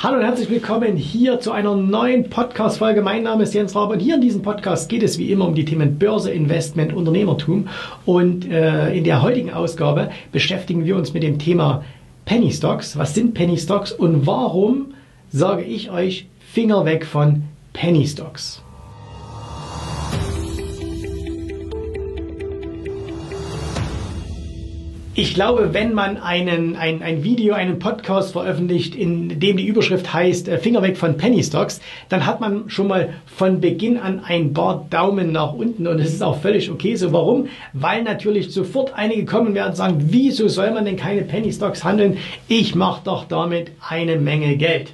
Hallo und herzlich willkommen hier zu einer neuen Podcast-Folge. Mein Name ist Jens Rabe und hier in diesem Podcast geht es wie immer um die Themen Börse, Investment, Unternehmertum. Und äh, in der heutigen Ausgabe beschäftigen wir uns mit dem Thema Penny Stocks. Was sind Penny Stocks und warum sage ich euch Finger weg von Penny Stocks? Ich glaube, wenn man einen, ein, ein Video, einen Podcast veröffentlicht, in dem die Überschrift heißt äh, Finger weg von Penny Stocks, dann hat man schon mal von Beginn an ein paar Daumen nach unten und es ist auch völlig okay so. Warum? Weil natürlich sofort einige kommen werden und sagen, wieso soll man denn keine Penny Stocks handeln? Ich mache doch damit eine Menge Geld.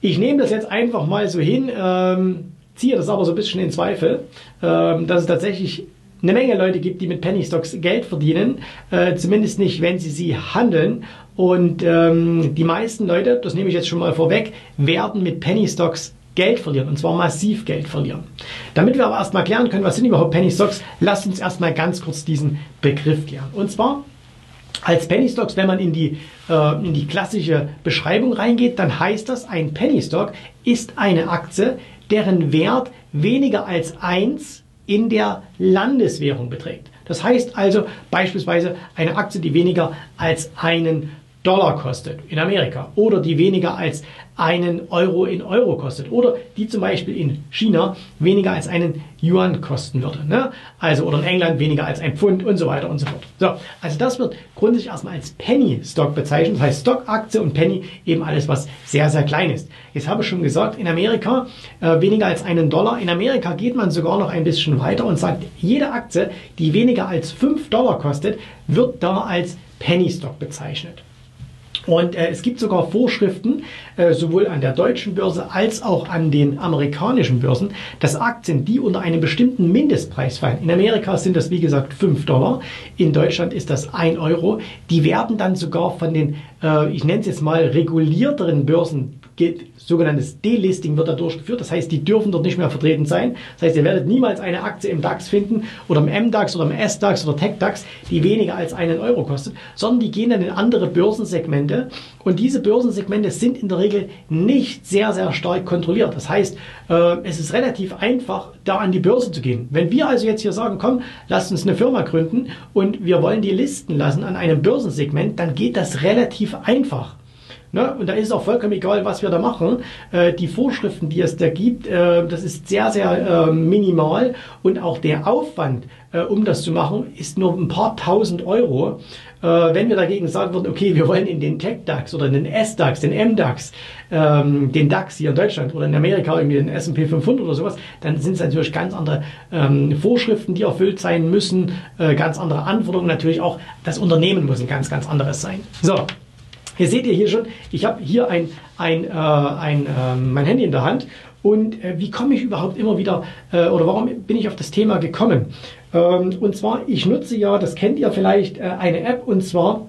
Ich nehme das jetzt einfach mal so hin, ähm, ziehe das aber so ein bisschen in Zweifel, ähm, dass es tatsächlich eine Menge Leute gibt, die mit Penny Stocks Geld verdienen, äh, zumindest nicht, wenn sie sie handeln. Und ähm, die meisten Leute, das nehme ich jetzt schon mal vorweg, werden mit Penny Stocks Geld verlieren und zwar massiv Geld verlieren. Damit wir aber erstmal klären können, was sind überhaupt Penny Stocks, lasst uns erstmal ganz kurz diesen Begriff klären. Und zwar als Penny Stocks, wenn man in die, äh, in die klassische Beschreibung reingeht, dann heißt das, ein Penny Stock ist eine Aktie, deren Wert weniger als 1 in der Landeswährung beträgt. Das heißt also beispielsweise eine Aktie, die weniger als einen Dollar kostet in Amerika oder die weniger als einen Euro in Euro kostet oder die zum Beispiel in China weniger als einen Yuan kosten würde. Ne? Also oder in England weniger als ein Pfund und so weiter und so fort. So, also das wird grundsätzlich erstmal als Penny Stock bezeichnet. Das heißt Stock, Aktie und Penny eben alles, was sehr, sehr klein ist. Jetzt habe ich schon gesagt, in Amerika äh, weniger als einen Dollar. In Amerika geht man sogar noch ein bisschen weiter und sagt, jede Aktie, die weniger als 5 Dollar kostet, wird da als Penny Stock bezeichnet. Und äh, es gibt sogar Vorschriften, äh, sowohl an der deutschen Börse als auch an den amerikanischen Börsen, dass Aktien, die unter einem bestimmten Mindestpreis fallen, in Amerika sind das wie gesagt 5 Dollar, in Deutschland ist das 1 Euro, die werden dann sogar von den, äh, ich nenne es jetzt mal, regulierteren Börsen sogenanntes Delisting wird da durchgeführt. Das heißt, die dürfen dort nicht mehr vertreten sein. Das heißt, ihr werdet niemals eine Aktie im DAX finden oder im MDAX oder im SDAX oder TechDAX, die weniger als einen Euro kostet, sondern die gehen dann in andere Börsensegmente. Und diese Börsensegmente sind in der Regel nicht sehr, sehr stark kontrolliert. Das heißt, äh, es ist relativ einfach, da an die Börse zu gehen. Wenn wir also jetzt hier sagen, komm, lasst uns eine Firma gründen und wir wollen die listen lassen an einem Börsensegment, dann geht das relativ einfach. Ne? Und da ist es auch vollkommen egal, was wir da machen. Äh, die Vorschriften, die es da gibt, äh, das ist sehr, sehr äh, minimal und auch der Aufwand, äh, um das zu machen, ist nur ein paar tausend Euro. Äh, wenn wir dagegen sagen würden, okay, wir wollen in den Tech-DAX oder in den S-DAX, den M-DAX, ähm, den DAX hier in Deutschland oder in Amerika irgendwie den S&P 500 oder sowas, dann sind es natürlich ganz andere ähm, Vorschriften, die erfüllt sein müssen, äh, ganz andere Anforderungen. Natürlich auch das Unternehmen muss ein ganz, ganz anderes sein. So, hier seht ihr hier schon, ich habe hier ein, ein, äh, ein, äh, mein Handy in der Hand und äh, wie komme ich überhaupt immer wieder äh, oder warum bin ich auf das Thema gekommen? Ähm, und zwar, ich nutze ja, das kennt ihr vielleicht, äh, eine App und zwar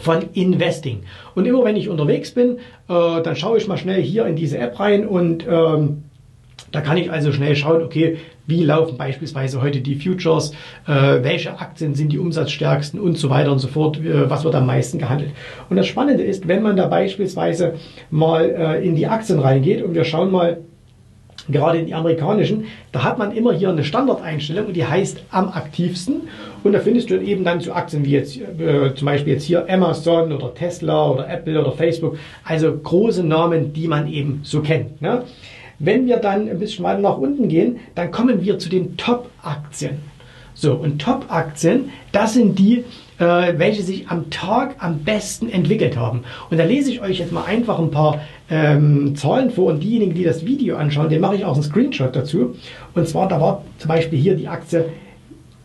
von Investing. Und immer wenn ich unterwegs bin, äh, dann schaue ich mal schnell hier in diese App rein und ähm, da kann ich also schnell schauen, okay, wie laufen beispielsweise heute die Futures, äh, welche Aktien sind die umsatzstärksten und so weiter und so fort, äh, was wird am meisten gehandelt. Und das Spannende ist, wenn man da beispielsweise mal äh, in die Aktien reingeht und wir schauen mal, gerade in die amerikanischen, da hat man immer hier eine Standardeinstellung und die heißt am aktivsten. Und da findest du eben dann zu Aktien wie jetzt äh, zum Beispiel jetzt hier Amazon oder Tesla oder Apple oder Facebook, also große Namen, die man eben so kennt. Ne? Wenn wir dann ein bisschen weiter nach unten gehen, dann kommen wir zu den Top-Aktien. So, und Top-Aktien, das sind die, äh, welche sich am Tag am besten entwickelt haben. Und da lese ich euch jetzt mal einfach ein paar ähm, Zahlen vor und diejenigen, die das Video anschauen, den mache ich auch einen Screenshot dazu. Und zwar, da war zum Beispiel hier die Aktie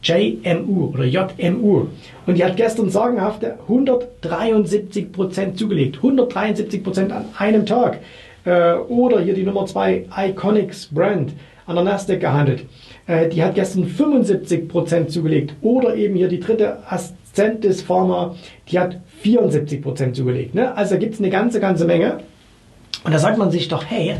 JMU oder JMU. Und die hat gestern sagenhafte 173% zugelegt. 173% an einem Tag. Äh, oder hier die Nummer 2, Iconics Brand, an der Nasdaq gehandelt. Äh, die hat gestern 75% zugelegt. Oder eben hier die dritte, Ascentis Pharma, die hat 74% zugelegt. Ne? Also gibt es eine ganze, ganze Menge. Und da sagt man sich doch, hey,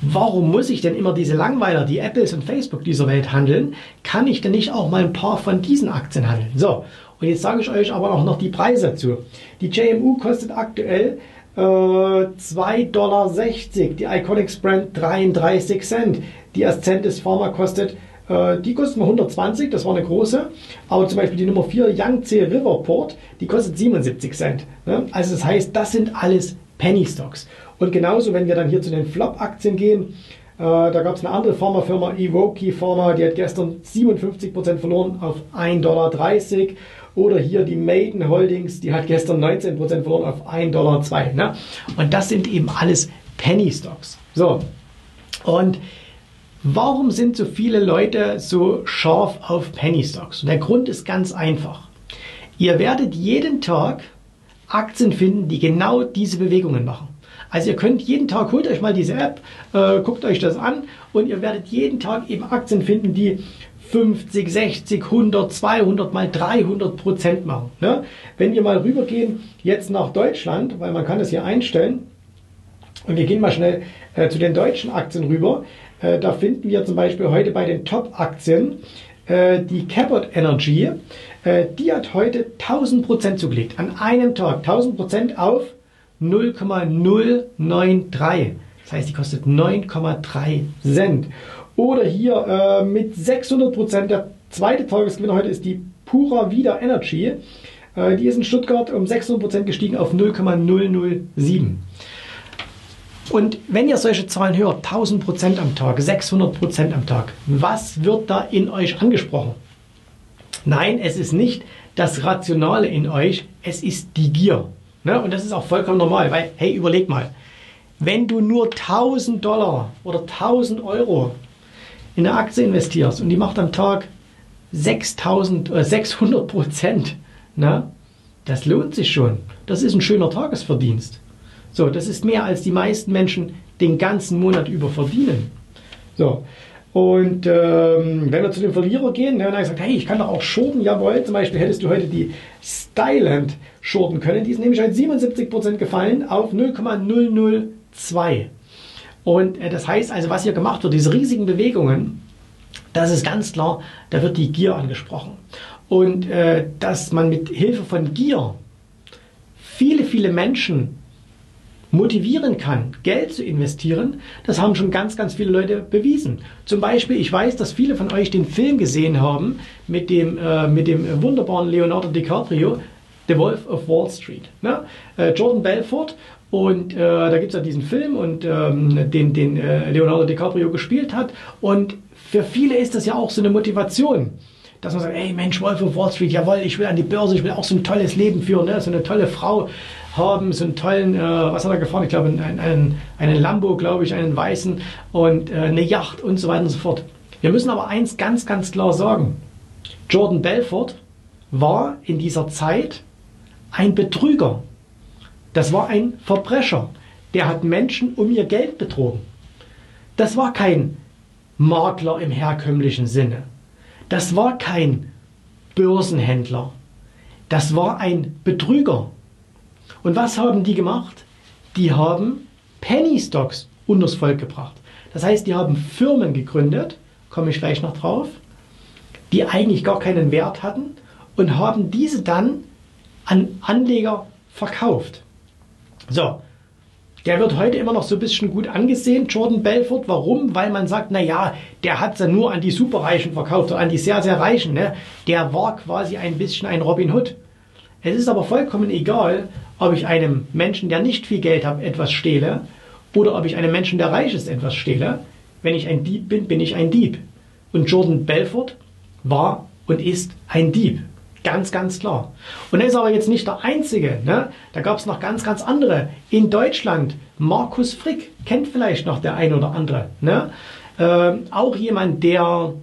warum muss ich denn immer diese Langweiler, die Apples und Facebook dieser Welt handeln? Kann ich denn nicht auch mal ein paar von diesen Aktien handeln? So, und jetzt sage ich euch aber auch noch die Preise dazu. Die JMU kostet aktuell äh, 2,60 Dollar. Die Iconics Brand 33 Cent. Die Ascentis Pharma kostet äh, die kostet 120, das war eine große. Aber zum Beispiel die Nummer 4, Yangtze Riverport, die kostet 77 Cent. Ne? Also das heißt, das sind alles Penny Stocks. Und genauso, wenn wir dann hier zu den Flop-Aktien gehen, äh, da gab es eine andere Pharmafirma, Evoke Pharma, die hat gestern 57% verloren auf 1,30 Dollar. Oder hier die Maiden Holdings, die hat gestern 19% verloren auf 1,02 Dollar. Ne? Und das sind eben alles Penny Stocks. So, und Warum sind so viele Leute so scharf auf Penny Stocks? Und der Grund ist ganz einfach. Ihr werdet jeden Tag Aktien finden, die genau diese Bewegungen machen. Also ihr könnt jeden Tag, holt euch mal diese App, äh, guckt euch das an und ihr werdet jeden Tag eben Aktien finden, die 50, 60, 100, 200 mal 300 Prozent machen. Ne? Wenn wir mal rübergehen jetzt nach Deutschland, weil man kann das hier einstellen, und wir gehen mal schnell äh, zu den deutschen Aktien rüber, äh, da finden wir zum Beispiel heute bei den Top-Aktien äh, die Cabot Energy. Äh, die hat heute 1000% zugelegt. An einem Tag 1000% auf 0,093. Das heißt, die kostet 9,3 Cent. Oder hier mit 600%, der zweite Tagesgewinner heute ist die Pura Vida Energy. die ist in Stuttgart um 600% gestiegen auf 0,007. Und wenn ihr solche Zahlen hört, 1000 Prozent am Tag, 600 Prozent am Tag, was wird da in euch angesprochen? Nein, es ist nicht das Rationale in euch, es ist die Gier. Ne? Und das ist auch vollkommen normal, weil, hey, überleg mal, wenn du nur 1000 Dollar oder 1000 Euro in eine Aktie investierst und die macht am Tag 6000 oder 600 Prozent, ne? das lohnt sich schon. Das ist ein schöner Tagesverdienst. So, das ist mehr als die meisten Menschen den ganzen Monat über verdienen. So. Und ähm, wenn wir zu den Verlierer gehen, dann haben gesagt, hey, ich kann doch auch shorten, jawohl, zum Beispiel hättest du heute die Styland shorten können, die ist nämlich heute 77% gefallen auf 0,002. Und äh, das heißt also, was hier gemacht wird, diese riesigen Bewegungen, das ist ganz klar, da wird die Gier angesprochen. Und äh, dass man mit Hilfe von Gier viele, viele Menschen motivieren kann, Geld zu investieren, das haben schon ganz, ganz viele Leute bewiesen. Zum Beispiel, ich weiß, dass viele von euch den Film gesehen haben mit dem, äh, mit dem wunderbaren Leonardo DiCaprio, The Wolf of Wall Street. Ne? Äh, Jordan Belfort und äh, da gibt es ja diesen Film und ähm, den, den äh, Leonardo DiCaprio gespielt hat. Und für viele ist das ja auch so eine Motivation dass man sagt, ey Mensch, Wolf of Wall Street, jawohl, ich will an die Börse, ich will auch so ein tolles Leben führen, ne? so eine tolle Frau haben, so einen tollen, äh, was hat er gefahren? Ich glaube, einen, einen, Lambo, glaube ich, einen weißen und äh, eine Yacht und so weiter und so fort. Wir müssen aber eins ganz, ganz klar sagen. Jordan Belfort war in dieser Zeit ein Betrüger. Das war ein Verbrecher. Der hat Menschen um ihr Geld betrogen. Das war kein Makler im herkömmlichen Sinne. Das war kein Börsenhändler. Das war ein Betrüger. Und was haben die gemacht? Die haben Penny Stocks unters Volk gebracht. Das heißt, die haben Firmen gegründet, komme ich gleich noch drauf, die eigentlich gar keinen Wert hatten und haben diese dann an Anleger verkauft. So, der wird heute immer noch so ein bisschen gut angesehen, Jordan Belfort. Warum? Weil man sagt, naja, der hat es ja nur an die Superreichen verkauft oder an die sehr, sehr Reichen. Ne? Der war quasi ein bisschen ein Robin Hood. Es ist aber vollkommen egal, ob ich einem Menschen, der nicht viel Geld hat, etwas stehle oder ob ich einem Menschen, der reich ist, etwas stehle. Wenn ich ein Dieb bin, bin ich ein Dieb. Und Jordan Belfort war und ist ein Dieb. Ganz, ganz klar. Und er ist aber jetzt nicht der Einzige. Ne? Da gab es noch ganz, ganz andere. In Deutschland, Markus Frick, kennt vielleicht noch der ein oder andere. Ne? Ähm, auch jemand, der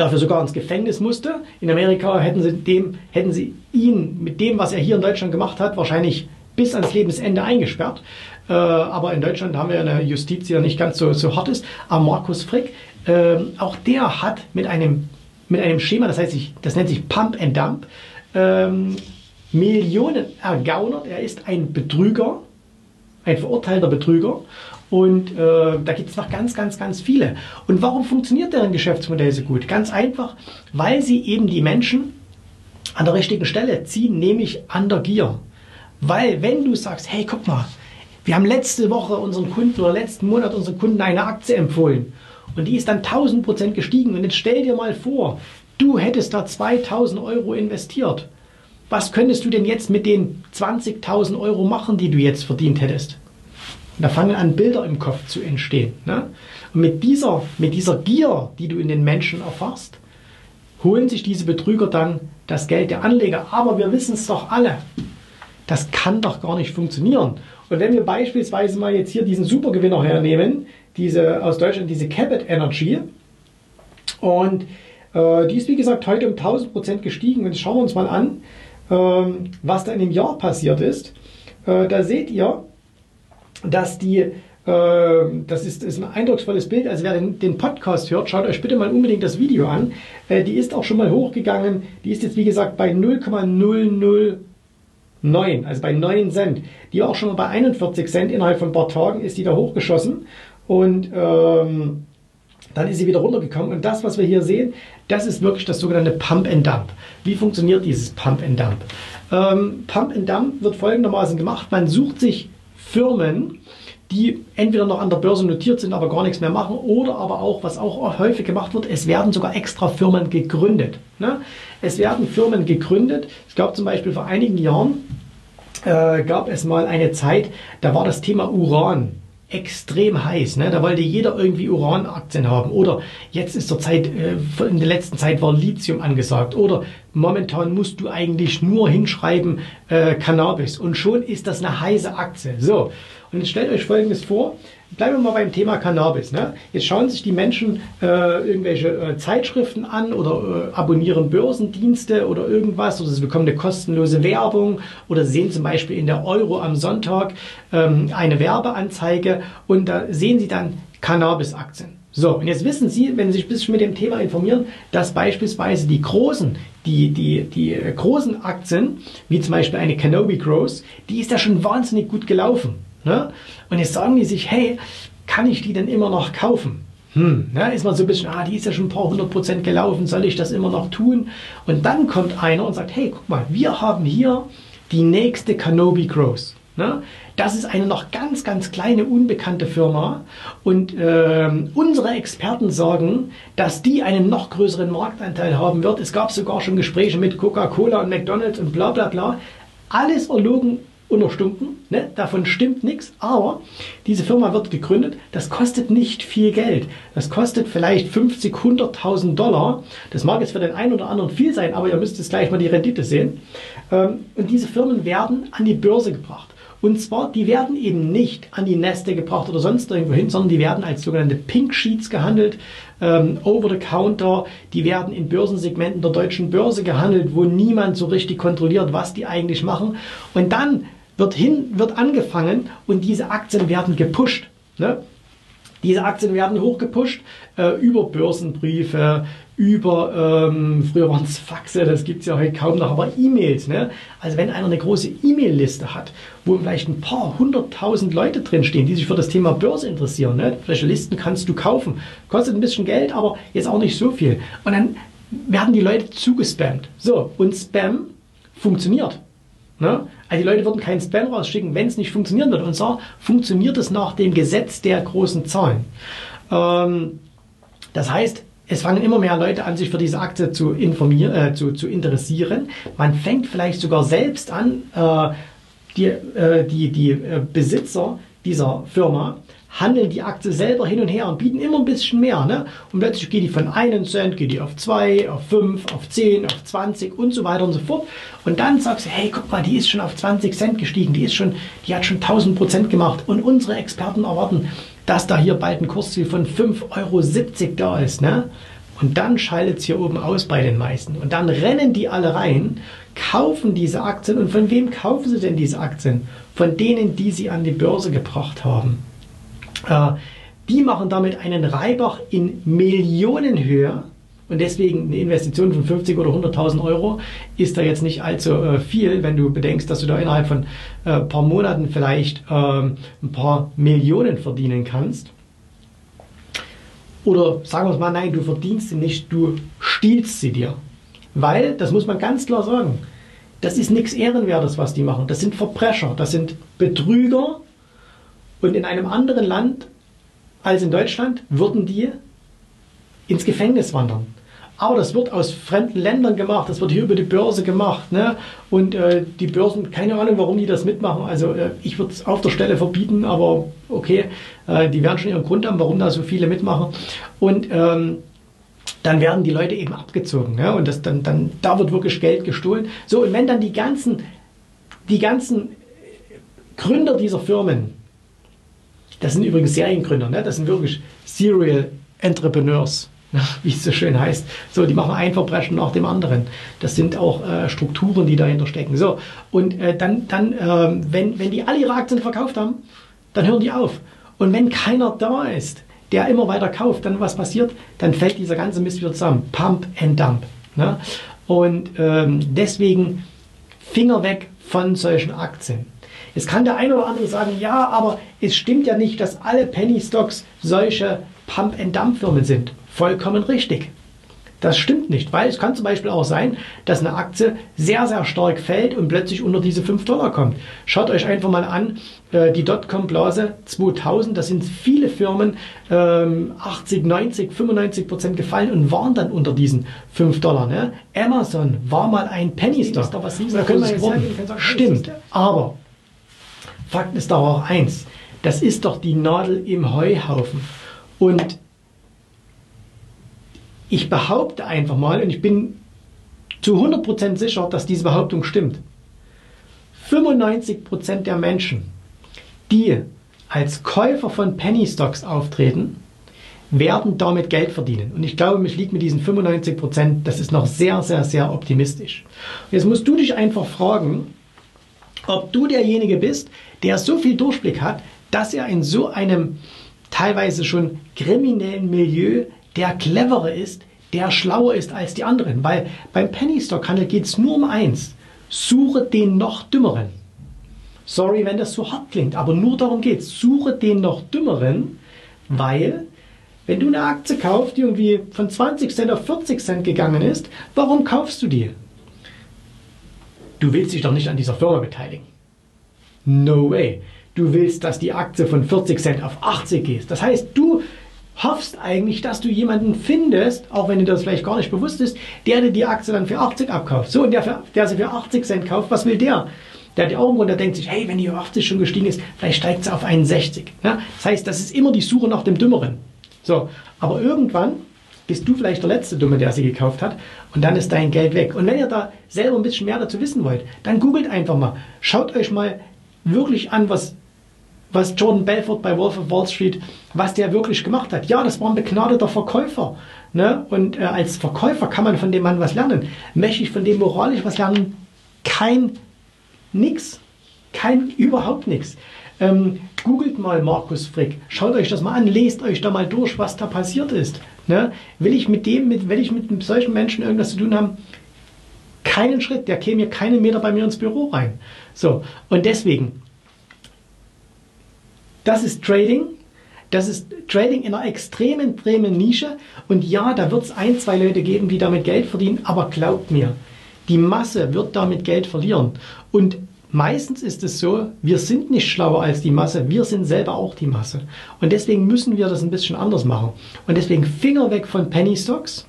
dafür sogar ins Gefängnis musste. In Amerika hätten sie, dem, hätten sie ihn mit dem, was er hier in Deutschland gemacht hat, wahrscheinlich bis ans Lebensende eingesperrt. Äh, aber in Deutschland haben wir eine Justiz, die ja nicht ganz so, so hart ist. Aber Markus Frick, äh, auch der hat mit einem mit einem Schema, das heißt, das nennt sich Pump and Dump, ähm, Millionen ergaunert. Er ist ein Betrüger, ein verurteilter Betrüger. Und äh, da gibt es noch ganz, ganz, ganz viele. Und warum funktioniert deren Geschäftsmodell so gut? Ganz einfach, weil sie eben die Menschen an der richtigen Stelle ziehen, nämlich an der Gier. Weil wenn du sagst, hey, guck mal, Wir haben letzte Woche unseren Kunden oder letzten Monat unseren Kunden eine Aktie empfohlen und die ist dann 1000 Prozent gestiegen. Und jetzt stell dir mal vor, du hättest da 2000 Euro investiert. Was könntest du denn jetzt mit den 20.000 Euro machen, die du jetzt verdient hättest? Und da fangen an, Bilder im Kopf zu entstehen. Ne? Und mit dieser, mit dieser Gier, die du in den Menschen erfasst, holen sich diese Betrüger dann das Geld der Anleger. Aber wir wissen es doch alle. Das kann doch gar nicht funktionieren. Und wenn wir beispielsweise mal jetzt hier diesen Supergewinner hernehmen, diese aus Deutschland, diese Cabot Energy, und äh, die ist wie gesagt heute um 1000 Prozent gestiegen. Und jetzt schauen wir uns mal an, ähm, was da in dem Jahr passiert ist. Äh, da seht ihr, dass die ähm, das ist, ist, ein eindrucksvolles Bild. Also wer den, den, Podcast hört, schaut euch bitte mal unbedingt das Video an. Äh, die ist auch schon mal hochgegangen. Die ist jetzt wie gesagt bei 0,009, also bei 9 Cent. Die auch schon mal bei 41 Cent innerhalb von ein paar Tagen ist die da hochgeschossen. Und ähm, dann ist sie wieder runtergekommen. Und das, was wir hier sehen, das ist wirklich das sogenannte Pump and Dump. Wie funktioniert dieses Pump and Dump? Ähm, Pump and Dump wird folgendermaßen gemacht. Man sucht sich Firmen, die entweder noch an der Börse notiert sind, aber gar nichts mehr machen, oder aber auch, was auch häufig gemacht wird, es werden sogar extra Firmen gegründet. Ne? Es werden Firmen gegründet. Es gab zum Beispiel vor einigen Jahren, äh, gab es mal eine Zeit, da war das Thema Uran extrem heiß. Ne? Da wollte jeder irgendwie Uranaktien haben. Oder jetzt ist zur Zeit, äh, in der letzten Zeit war Lithium angesagt. Oder momentan musst du eigentlich nur hinschreiben äh, Cannabis. Und schon ist das eine heiße Aktie. So, und jetzt stellt euch Folgendes vor. Bleiben wir mal beim Thema Cannabis. Ne? Jetzt schauen sich die Menschen äh, irgendwelche äh, Zeitschriften an oder äh, abonnieren Börsendienste oder irgendwas oder sie bekommen eine kostenlose Werbung oder sehen zum Beispiel in der Euro am Sonntag ähm, eine Werbeanzeige und da sehen sie dann Cannabis-Aktien. So, und jetzt wissen Sie, wenn Sie sich ein bisschen mit dem Thema informieren, dass beispielsweise die großen, die, die, die äh, großen Aktien, wie zum Beispiel eine Canopy Growth, die ist ja schon wahnsinnig gut gelaufen. Ne? Und jetzt sagen die sich, hey, kann ich die denn immer noch kaufen? Hm, ne? ist man so ein bisschen, ah, die ist ja schon ein paar hundert Prozent gelaufen, soll ich das immer noch tun? Und dann kommt einer und sagt, hey, guck mal, wir haben hier die nächste Kanobi Growth. Ne? Das ist eine noch ganz, ganz kleine, unbekannte Firma. Und ähm, unsere Experten sagen, dass die einen noch größeren Marktanteil haben wird. Es gab sogar schon Gespräche mit Coca-Cola und McDonald's und bla bla bla. Alles erlogen unerstunken, ne? davon stimmt nichts, aber diese Firma wird gegründet, das kostet nicht viel Geld. Das kostet vielleicht 50, 100.000 Dollar. Das mag jetzt für den einen oder anderen viel sein, aber ihr müsst jetzt gleich mal die Rendite sehen. Ähm, und diese Firmen werden an die Börse gebracht. Und zwar, die werden eben nicht an die Neste gebracht oder sonst irgendwo hin, sondern die werden als sogenannte Pink Sheets gehandelt, ähm, over the counter. Die werden in Börsensegmenten der deutschen Börse gehandelt, wo niemand so richtig kontrolliert, was die eigentlich machen. Und dann wird, hin, wird angefangen und diese Aktien werden gepusht. Ne? Diese Aktien werden hochgepusht äh, über Börsenbriefe, über, ähm, früher waren es Faxe, das gibt es ja heute kaum noch, aber E-Mails. Ne? Also wenn einer eine große E-Mail-Liste hat, wo vielleicht ein paar hunderttausend Leute drinstehen, die sich für das Thema Börse interessieren, ne? solche Listen kannst du kaufen. Kostet ein bisschen Geld, aber jetzt auch nicht so viel. Und dann werden die Leute zugespammt. So, und Spam funktioniert. Ne? Also die Leute würden keinen Spam rausschicken, wenn es nicht funktionieren würde. Und zwar funktioniert es nach dem Gesetz der großen Zahlen. Ähm, das heißt, es fangen immer mehr Leute an, sich für diese Aktie zu, informieren, äh, zu, zu interessieren. Man fängt vielleicht sogar selbst an, äh, die, äh, die, die äh, Besitzer dieser Firma handeln die Aktie selber hin und her und bieten immer ein bisschen mehr. Ne? Und plötzlich geht die von 1 Cent, geht die auf 2, auf 5, auf 10, auf 20 und so weiter und so fort. Und dann sagst du, hey, guck mal, die ist schon auf 20 Cent gestiegen, die, ist schon, die hat schon 1000 Prozent gemacht. Und unsere Experten erwarten, dass da hier bald ein Kursziel von 5,70 Euro da ist. Ne? Und dann schaltet es hier oben aus bei den meisten. Und dann rennen die alle rein, kaufen diese Aktien. Und von wem kaufen sie denn diese Aktien? Von denen, die sie an die Börse gebracht haben. Äh, die machen damit einen Reibach in Millionenhöhe. Und deswegen eine Investition von 50 oder 100.000 Euro ist da jetzt nicht allzu äh, viel, wenn du bedenkst, dass du da innerhalb von ein äh, paar Monaten vielleicht ähm, ein paar Millionen verdienen kannst. Oder sagen wir es mal, nein, du verdienst sie nicht, du stiehlst sie dir. Weil, das muss man ganz klar sagen, das ist nichts Ehrenwertes, was die machen. Das sind Verbrecher, das sind Betrüger, Und in einem anderen Land als in Deutschland würden die ins Gefängnis wandern. Aber das wird aus fremden Ländern gemacht, das wird hier über die Börse gemacht. Ne? Und äh, die Börsen, keine Ahnung, warum die das mitmachen. Also äh, ich würde es auf der Stelle verbieten, aber okay, äh, die werden schon ihren Grund haben, warum da so viele mitmachen. Und ähm, dann werden die Leute eben abgezogen. Ja? Und das, dann, dann, da wird wirklich Geld gestohlen. So, und wenn dann die ganzen, die ganzen Gründer dieser Firmen, das sind übrigens Seriengründer, ne? das sind wirklich Serial Entrepreneurs, wie es so schön heißt. So, die machen ein Verbrechen nach dem anderen. Das sind auch äh, Strukturen, die dahinter stecken. So, und äh, dann, dann äh, wenn, wenn die alle ihre Aktien verkauft haben, dann hören die auf. Und wenn keiner da ist, der immer weiter kauft, dann was passiert? Dann fällt dieser ganze Mist wieder zusammen. Pump and Dump. Ne? Und ähm, deswegen Finger weg von solchen Aktien. Jetzt kann der eine oder andere sagen, ja, aber es stimmt ja nicht, dass alle Penny Stocks solche Pump-and-Dump-Firmen sind. Vollkommen richtig. Das stimmt nicht, weil es kann zum Beispiel auch sein, dass eine Aktie sehr, sehr stark fällt und plötzlich unter diese 5 Dollar kommt. Schaut euch einfach mal an, äh, die Dotcom-Blase 2000, da sind viele Firmen 80, 90, 95 Prozent gefallen und waren dann unter diesen 5 Dollar. Ne? Amazon war mal ein Penny-Stock. Da können wir jetzt sagen, Stimmt, aber Fakt ist doch auch eins, das ist doch die Nadel im Heuhaufen. Und ich behaupte einfach mal, und ich bin zu 100% sicher, dass diese Behauptung stimmt. 95% der Menschen, die als Käufer von Penny Stocks auftreten, werden damit Geld verdienen. Und ich glaube, mich liegt mit diesen 95%, das ist noch sehr, sehr, sehr optimistisch. Jetzt musst du dich einfach fragen, ob du derjenige bist, der so viel Durchblick hat, dass er in so einem teilweise schon kriminellen Milieu der clevere ist, der schlauer ist als die anderen. Weil beim Penny Stock Handel geht es nur um eins. Suche den noch dümmeren. Sorry, wenn das so hart klingt, aber nur darum geht es. Suche den noch dümmeren, weil wenn du eine Aktie kaufst, die irgendwie von 20 Cent auf 40 Cent gegangen ist, warum kaufst du die? Du willst dich doch nicht an dieser Firma beteiligen. No way. Du willst, dass die Aktie von 40 Cent auf 80 geht. Das heißt, du hoffst eigentlich, dass du jemanden findest, auch wenn dir das vielleicht gar nicht bewusst ist, der dir die Aktie dann für 80 abkauft. So, und der, für, der sie für 80 Cent kauft, was will der? Der hat die Augen runter, denkt sich, hey, wenn die auf 80 schon gestiegen ist, vielleicht steigt sie auf 61. Ja? Das heißt, das ist immer die Suche nach dem Dümmeren. So, aber irgendwann bist du vielleicht der letzte Dumme, der sie gekauft hat und dann ist dein Geld weg. Und wenn ihr da selber ein bisschen mehr dazu wissen wollt, dann googelt einfach mal. Schaut euch mal wirklich an, was, was Jordan Belfort bei Wolf of Wall Street, was der wirklich gemacht hat. Ja, das war ein begnadeter Verkäufer. Ne? Und äh, als Verkäufer kann man von dem Mann was lernen. Möchte ich von dem moralisch was lernen? Kein nix. Kein überhaupt nichts. Ähm, googelt mal Markus Frick, schaut euch das mal an, lest euch da mal durch, was da passiert ist. Ne? Will ich mit dem, mit, will ich mit solchen Menschen irgendwas zu tun haben? Keinen Schritt, der käme hier keinen Meter bei mir ins Büro rein. So, und deswegen, das ist Trading. Das ist Trading in einer extremen, extremen Nische. Und ja, da wird es ein, zwei Leute geben, die damit Geld verdienen. Aber glaubt mir, die Masse wird damit Geld verlieren. Und meistens ist es so, wir sind nicht schlauer als die Masse. Wir sind selber auch die Masse. Und deswegen müssen wir das ein bisschen anders machen. Und deswegen Finger weg von Penny Stocks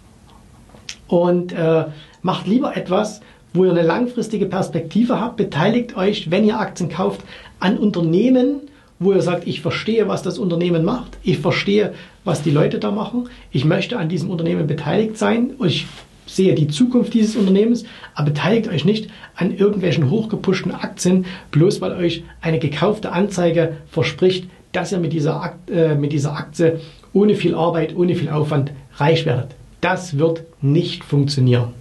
und äh, macht lieber etwas, wo ihr eine langfristige Perspektive habt, beteiligt euch, wenn ihr Aktien kauft, an Unternehmen, wo ihr sagt, ich verstehe, was das Unternehmen macht, ich verstehe, was die Leute da machen, ich möchte an diesem Unternehmen beteiligt sein und ich sehe die Zukunft dieses Unternehmens, aber beteiligt euch nicht an irgendwelchen hochgepushten Aktien, bloß weil euch eine gekaufte Anzeige verspricht, dass ihr mit dieser, Akt, äh, mit dieser Aktie ohne viel Arbeit, ohne viel Aufwand reich werdet. Das wird nicht funktionieren.